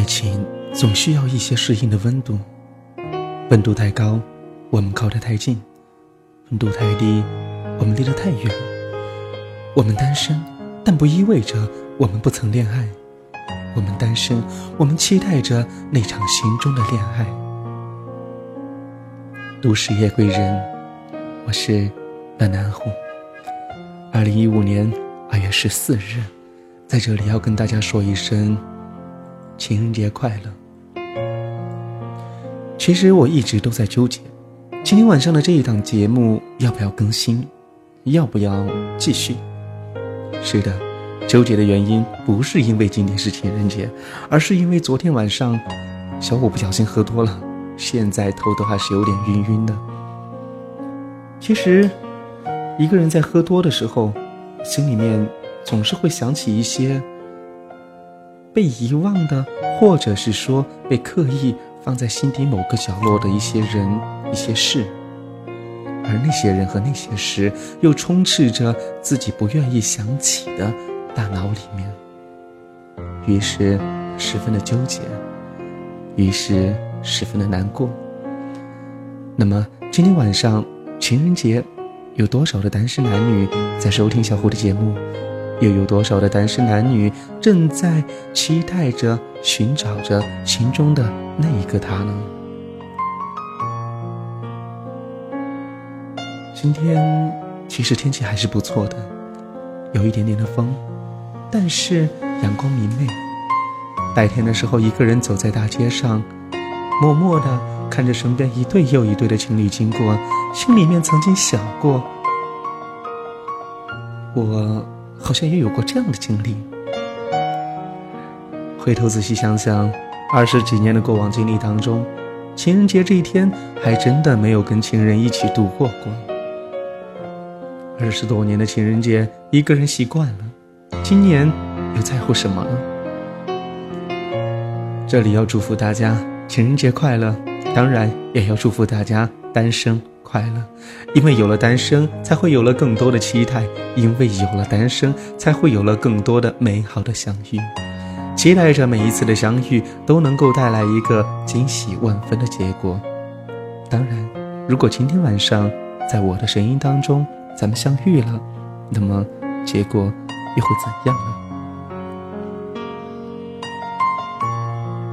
爱情总需要一些适应的温度，温度太高，我们靠得太近；温度太低，我们离得太远。我们单身，但不意味着我们不曾恋爱。我们单身，我们期待着那场心中的恋爱。都市夜归人，我是暖南虎。二零一五年二月十四日，在这里要跟大家说一声。情人节快乐！其实我一直都在纠结，今天晚上的这一档节目要不要更新，要不要继续？是的，纠结的原因不是因为今天是情人节，而是因为昨天晚上小虎不小心喝多了，现在头都还是有点晕晕的。其实，一个人在喝多的时候，心里面总是会想起一些。被遗忘的，或者是说被刻意放在心底某个角落的一些人、一些事，而那些人和那些事又充斥着自己不愿意想起的大脑里面，于是十分的纠结，于是十分的难过。那么今天晚上情人节，有多少的单身男女在收听小胡的节目？又有多少的单身男女正在期待着、寻找着心中的那一个他呢？今天其实天气还是不错的，有一点点的风，但是阳光明媚。白天的时候，一个人走在大街上，默默的看着身边一对又一对的情侣经过，心里面曾经想过，我。好像也有过这样的经历。回头仔细想想，二十几年的过往经历当中，情人节这一天还真的没有跟情人一起度过过。二十多年的情人节，一个人习惯了，今年又在乎什么呢？这里要祝福大家情人节快乐，当然也要祝福大家单身。快乐，因为有了单身，才会有了更多的期待；因为有了单身，才会有了更多的美好的相遇。期待着每一次的相遇都能够带来一个惊喜万分的结果。当然，如果今天晚上在我的声音当中咱们相遇了，那么结果又会怎样呢？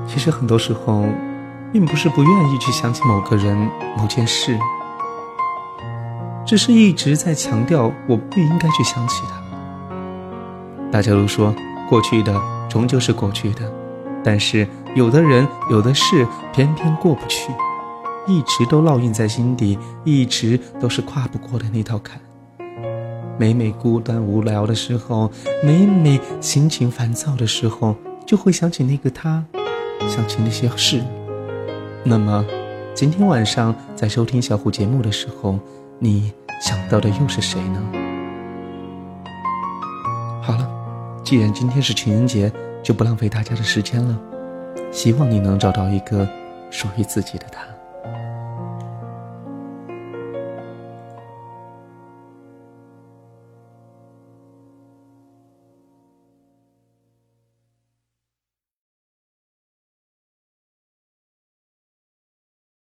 其实很多时候，并不是不愿意去想起某个人、某件事。只是一直在强调，我不应该去想起他。大家都说，过去的终究是过去的，但是有的人、有的事偏偏过不去，一直都烙印在心底，一直都是跨不过的那道坎。每每孤单无聊的时候，每每心情烦躁的时候，就会想起那个他，想起那些事。那么，今天晚上在收听小虎节目的时候。你想到的又是谁呢？好了，既然今天是情人节，就不浪费大家的时间了。希望你能找到一个属于自己的他。